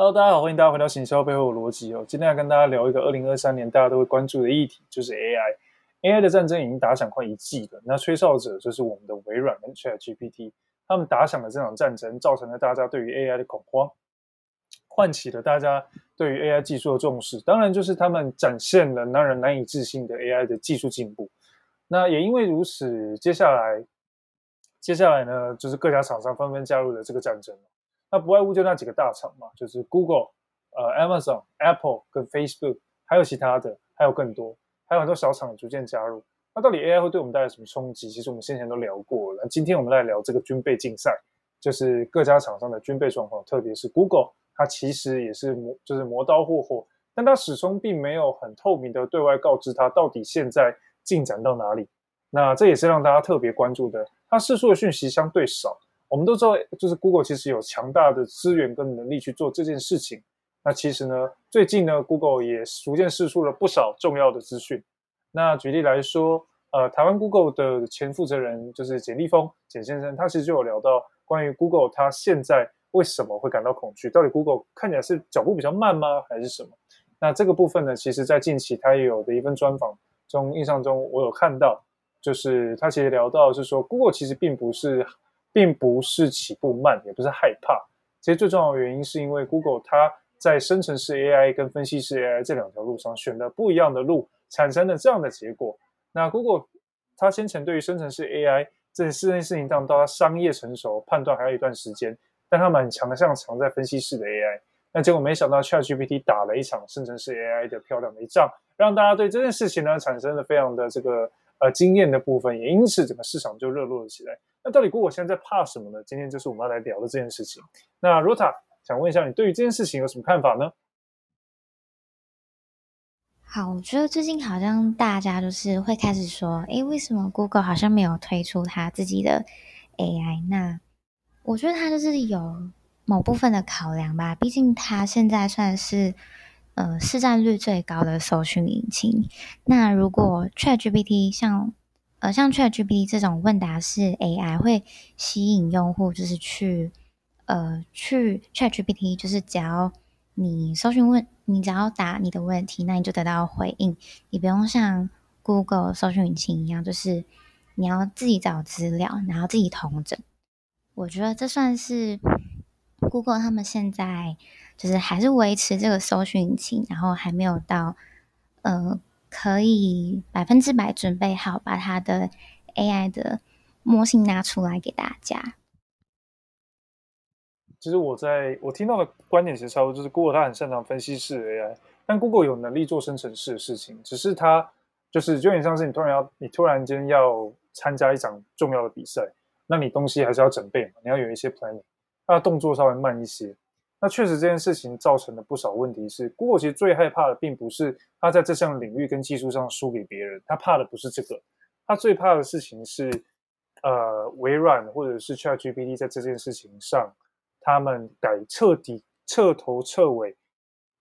Hello，大家好，欢迎大家回到行销背后的逻辑哦。今天要跟大家聊一个二零二三年大家都会关注的议题，就是 AI。AI 的战争已经打响快一季了，那吹哨者就是我们的微软跟 ChatGPT，他们打响了这场战争，造成了大家对于 AI 的恐慌，唤起了大家对于 AI 技术的重视。当然，就是他们展现了让人难以置信的 AI 的技术进步。那也因为如此，接下来，接下来呢，就是各家厂商纷纷加入了这个战争。那不外乎就那几个大厂嘛，就是 Google、呃 Amazon、Apple 跟 Facebook，还有其他的，还有更多，还有很多小厂逐渐加入。那到底 AI 会对我们带来什么冲击？其实我们先前都聊过了。今天我们来聊这个军备竞赛，就是各家厂商的军备状况，特别是 Google，它其实也是磨，就是磨刀霍霍，但它始终并没有很透明的对外告知它到底现在进展到哪里。那这也是让大家特别关注的，它释出的讯息相对少。我们都知道，就是 Google 其实有强大的资源跟能力去做这件事情。那其实呢，最近呢，Google 也逐渐释出了不少重要的资讯。那举例来说，呃，台湾 Google 的前负责人就是简立峰简先生，他其实就有聊到关于 Google 他现在为什么会感到恐惧，到底 Google 看起来是脚步比较慢吗，还是什么？那这个部分呢，其实在近期他也有的一份专访中，印象中我有看到，就是他其实聊到是说，Google 其实并不是。并不是起步慢，也不是害怕。其实最重要的原因是因为 Google 它在生成式 AI 跟分析式 AI 这两条路上选了不一样的路，产生了这样的结果。那 Google 它先前对于生成式 AI 这四件事情上，到它商业成熟判断还有一段时间，但它蛮强的，像强在分析式的 AI。那结果没想到 ChatGPT 打了一场生成式 AI 的漂亮的一仗，让大家对这件事情呢产生了非常的这个呃经验的部分，也因此整个市场就热络了起来。那到底 Google 现在在怕什么呢？今天就是我们要来聊的这件事情。那 Rota 想问一下，你对于这件事情有什么看法呢？好，我觉得最近好像大家就是会开始说，诶，为什么 Google 好像没有推出它自己的 AI？那我觉得它就是有某部分的考量吧。毕竟它现在算是呃市占率最高的搜寻引擎。那如果 ChatGPT 像呃，像 ChatGPT 这种问答式 AI 会吸引用户，就是去呃去 ChatGPT，就是只要你搜寻问，你只要答你的问题，那你就得到回应，你不用像 Google 搜寻引擎一样，就是你要自己找资料，然后自己同整。我觉得这算是 Google 他们现在就是还是维持这个搜寻引擎，然后还没有到呃。可以百分之百准备好，把它的 AI 的模型拿出来给大家。其实我在我听到的观点其实差不多，就是 Google 它很擅长分析式 AI，但 Google 有能力做生成式的事情，只是它就是就有点像是你突然要你突然间要参加一场重要的比赛，那你东西还是要准备嘛，你要有一些 planning，它的动作稍微慢一些。那确实这件事情造成了不少问题是。是 Google 其实最害怕的，并不是它在这项领域跟技术上输给别人，它怕的不是这个，它最怕的事情是，呃，微软或者是 ChatGPT 在这件事情上，他们改彻底、彻头彻尾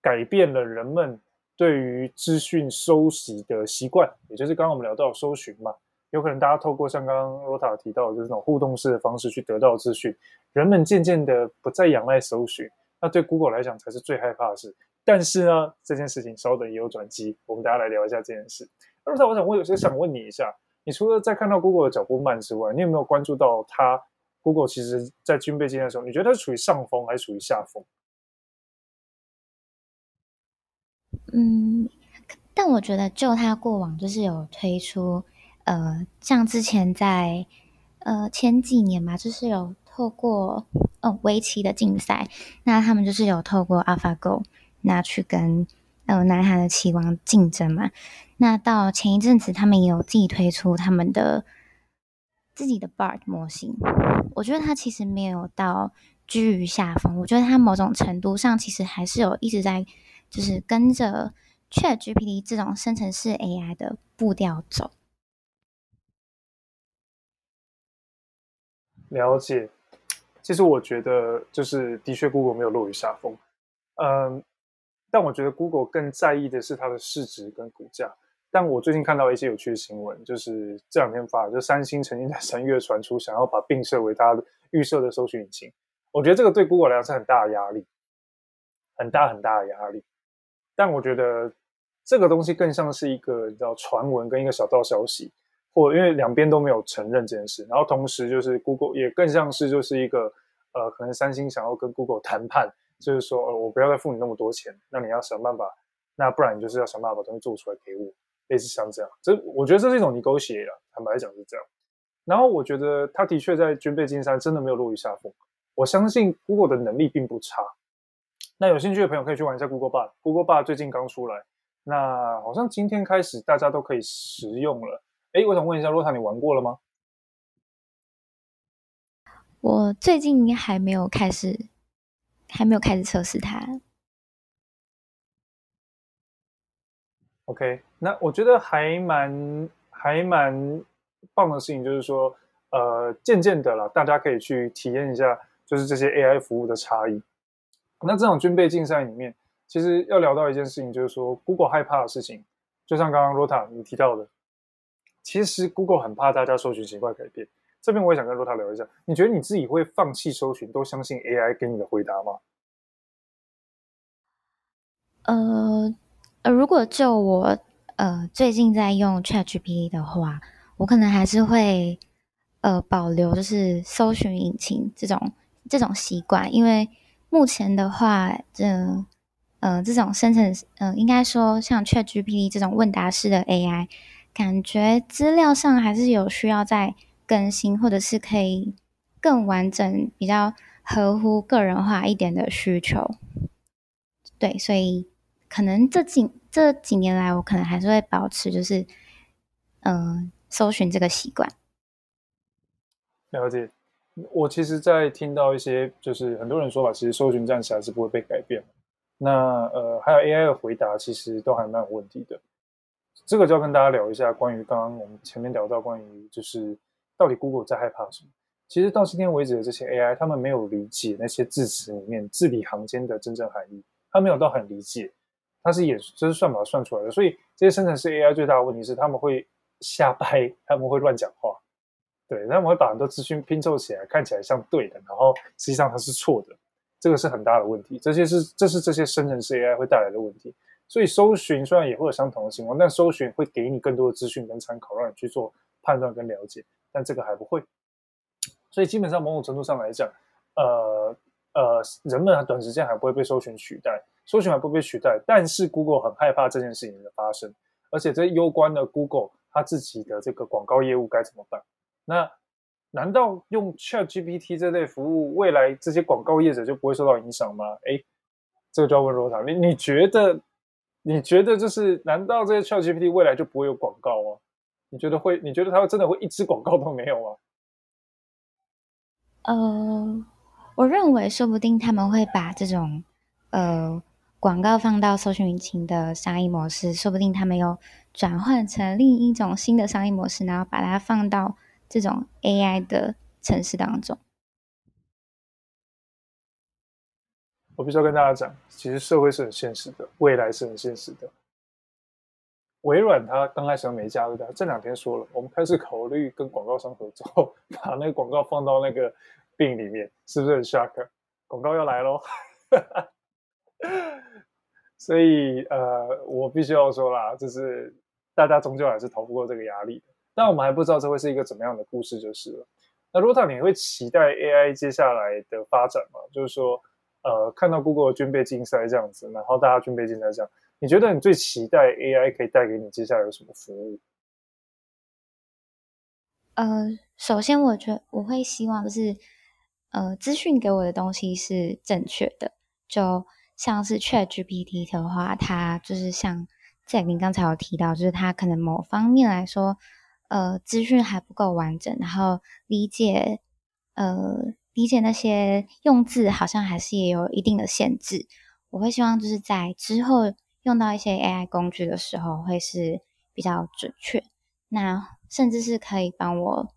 改变了人们对于资讯收集的习惯，也就是刚刚我们聊到搜寻嘛，有可能大家透过像刚刚 Rota 提到的就是这种互动式的方式去得到资讯，人们渐渐的不再仰赖搜寻。那对 Google 来讲才是最害怕的事，但是呢，这件事情稍等也有转机，我们大家来聊一下这件事。而且我想问，有些想问你一下，你除了在看到 Google 的脚步慢之外，你有没有关注到它 Google 其实在军备竞赛的时候，你觉得它是处于上风还是处于下风？嗯，但我觉得就它过往就是有推出，呃，像之前在呃前几年嘛，就是有。透过哦围棋的竞赛，那他们就是有透过 AlphaGo 那去跟呃南韩的棋王竞争嘛。那到前一阵子，他们也有自己推出他们的自己的 Bard 模型。我觉得它其实没有到居于下风，我觉得它某种程度上其实还是有一直在就是跟着 ChatGPT 这种生成式 AI 的步调走。了解。其实我觉得，就是的确，Google 没有落于下风，嗯，但我觉得 Google 更在意的是它的市值跟股价。但我最近看到一些有趣的新闻，就是这两天发，就三星曾经在三月传出想要把并设为它预设的搜寻引擎。我觉得这个对 Google 来讲是很大的压力。很大很大的压力。但我觉得这个东西更像是一个你知道传闻跟一个小道消息，或因为两边都没有承认这件事，然后同时就是 Google 也更像是就是一个呃，可能三星想要跟 Google 谈判，就是说呃，我不要再付你那么多钱，那你要想办法，那不然你就是要想办法把东西做出来给我，类似像这样，这我觉得这是一种 negotiate 啊，坦白讲是这样。然后我觉得他的确在军备竞赛真的没有落于下风，我相信 Google 的能力并不差。那有兴趣的朋友可以去玩一下 Google 霸，Google 霸最近刚出来，那好像今天开始大家都可以使用了。诶，我想问一下，洛塔，你玩过了吗？我最近还没有开始，还没有开始测试它。OK，那我觉得还蛮还蛮棒的事情，就是说，呃，渐渐的啦，大家可以去体验一下，就是这些 AI 服务的差异。那这种军备竞赛里面，其实要聊到一件事情，就是说，Google 害怕的事情，就像刚刚 Rota 你提到的，其实 Google 很怕大家搜寻习惯改变。这边我也想跟 Rota 聊一下，你觉得你自己会放弃搜寻，都相信 AI 给你的回答吗？呃呃，如果就我呃最近在用 ChatGPT 的话，我可能还是会呃保留就是搜寻引擎这种这种习惯，因为。目前的话，这呃这种生成，嗯、呃，应该说像 ChatGPT 这种问答式的 AI，感觉资料上还是有需要再更新，或者是可以更完整、比较合乎个人化一点的需求。对，所以可能这几这几年来，我可能还是会保持就是嗯、搜寻这个习惯。了解。我其实，在听到一些就是很多人说法，其实搜寻暂时还是不会被改变。那呃，还有 AI 的回答，其实都还蛮有问题的。这个就要跟大家聊一下，关于刚刚我们前面聊到关于就是到底 Google 在害怕什么？其实到今天为止的这些 AI，他们没有理解那些字词里面字里行间的真正含义，他没有到很理解，他是演这是算法算出来的。所以这些生成式 AI 最大的问题是，他们会瞎掰，他们会乱讲话。对，他们会把很多资讯拼凑起来，看起来像对的，然后实际上它是错的，这个是很大的问题。这些是这是这些生成式 AI 会带来的问题。所以搜寻虽然也会有相同的情况，但搜寻会给你更多的资讯跟参考，让你去做判断跟了解。但这个还不会。所以基本上某种程度上来讲，呃呃，人们短时间还不会被搜寻取代，搜寻还不被取代。但是 Google 很害怕这件事情的发生，而且这攸关了 Google 它自己的这个广告业务该怎么办。那难道用 ChatGPT 这类服务，未来这些广告业者就不会受到影响吗？诶，这个就要问罗塔，你你觉得？你觉得就是？难道这些 ChatGPT 未来就不会有广告吗？你觉得会？你觉得它真的会一支广告都没有吗？呃，我认为说不定他们会把这种呃广告放到搜寻引擎的商业模式，说不定他们又转换成另一种新的商业模式，然后把它放到。这种 AI 的城市当中，我必须要跟大家讲，其实社会是很现实的，未来是很现实的。微软它刚开始没加入的，这两天说了，我们开始考虑跟广告商合作，把那个广告放到那个病里面，是不是很 shock？广告要来喽！所以呃，我必须要说啦，就是大家终究还是逃不过这个压力。但我们还不知道这会是一个怎么样的故事，就是了。那 Rota，你会期待 AI 接下来的发展吗？就是说，呃，看到 Google 军备竞赛这样子，然后大家军备竞赛这样，你觉得你最期待 AI 可以带给你接下来有什么服务？呃，首先，我觉得我会希望就是，呃，资讯给我的东西是正确的，就像是 ChatGPT 的话，它就是像在您刚才有提到，就是它可能某方面来说。呃，资讯还不够完整，然后理解，呃，理解那些用字好像还是也有一定的限制。我会希望就是在之后用到一些 AI 工具的时候，会是比较准确。那甚至是可以帮我，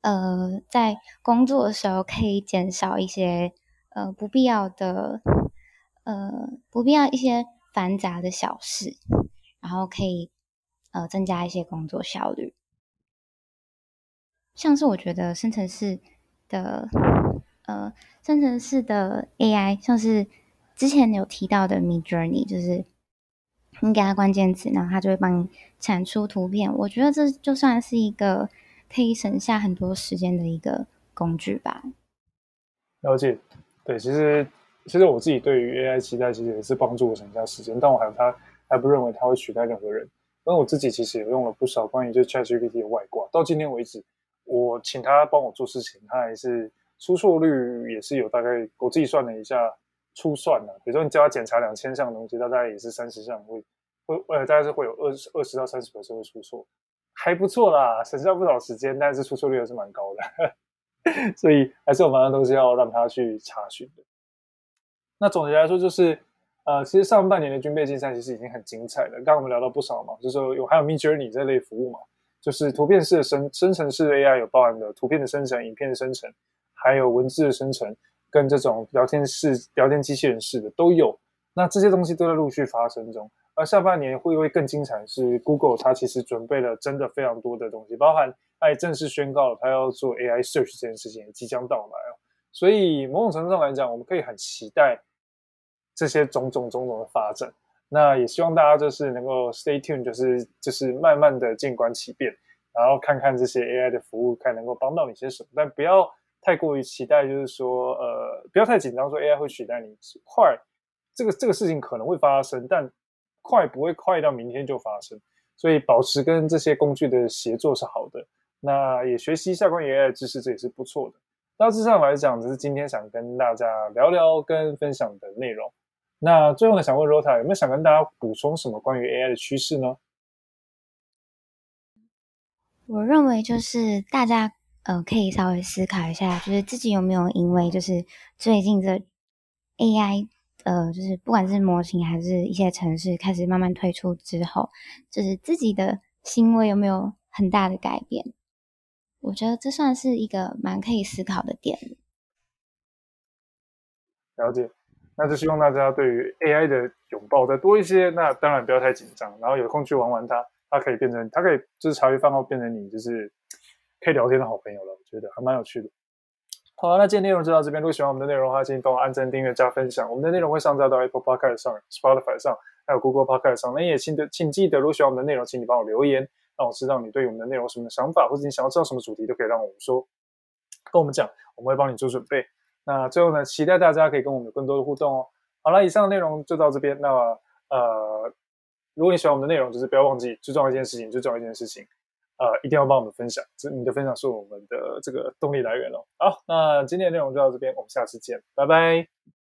呃，在工作的时候可以减少一些呃不必要的，呃不必要一些繁杂的小事，然后可以。呃，增加一些工作效率，像是我觉得生成式的呃，生成式的 AI，像是之前有提到的 Midjourney，就是你给它关键词，然后它就会帮你产出图片。我觉得这就算是一个可以省下很多时间的一个工具吧。了解，对，其实其实我自己对于 AI 期待，其实也是帮助我省下时间，但我还有它还不认为它会取代任何人。因为我自己其实也用了不少关于就 ChatGPT 的外挂，到今天为止，我请他帮我做事情，他还是出错率也是有大概，我自己算了一下。初算了，比如说你叫他检查两千项东西，大概也是三十项会会呃，大概是会有二十二十到三十 percent 会出错，还不错啦，省下不少时间，但是出错率还是蛮高的，所以还是有蛮多东西要让他去查询的。那总结来说就是，呃，其实上半年的军备竞赛其实已经很精彩了。刚刚我们聊到不少嘛，就是说有还有 Midjourney 这类服务嘛，就是图片式的生生成式的 AI 有包含的图片的生成、影片的生成，还有文字的生成。跟这种聊天室、聊天机器人式的都有，那这些东西都在陆续发生中。而下半年会不会更精彩？是 Google 它其实准备了真的非常多的东西，包含它也正式宣告了它要做 AI Search 这件事情也即将到来哦。所以某种程度上来讲，我们可以很期待这些种种种种的发展。那也希望大家就是能够 Stay tuned，就是就是慢慢的静观其变，然后看看这些 AI 的服务，看能够帮到你些什么，但不要。太过于期待，就是说，呃，不要太紧张，说 AI 会取代你。快，这个这个事情可能会发生，但快不会快到明天就发生。所以，保持跟这些工具的协作是好的。那也学习一下关于 AI 的知识，这也是不错的。大致上来讲，这是今天想跟大家聊聊跟分享的内容。那最后呢，想问 Rota 有没有想跟大家补充什么关于 AI 的趋势呢？我认为就是大家。呃，可以稍微思考一下，就是自己有没有因为就是最近这 AI，呃，就是不管是模型还是一些城市开始慢慢推出之后，就是自己的行为有没有很大的改变？我觉得这算是一个蛮可以思考的点。了解，那就希望大家对于 AI 的拥抱再多一些。那当然不要太紧张，然后有空去玩玩它，它可以变成，它可以就是茶余饭后变成你就是。可以聊天的好朋友了，我觉得还蛮有趣的。好啊，那今天内容就到这边。如果喜欢我们的内容的话，请帮我按赞、订阅、加分享。我们的内容会上架到 Apple Podcast 上、Spotify 上，还有 Google Podcast 上。那也请的，请记得，如果喜欢我们的内容，请你帮我留言，让我知道你对我们的内容有什么想法，或者你想要知道什么主题，都可以让我们说，跟我们讲，我们会帮你做准备。那最后呢，期待大家可以跟我们有更多的互动哦。好了，以上的内容就到这边。那呃，如果你喜欢我们的内容，就是不要忘记最重要一件事情，最重要一件事情。呃，一定要帮我们分享，这你的分享是我们的这个动力来源哦。好，那今天的内容就到这边，我们下次见，拜拜。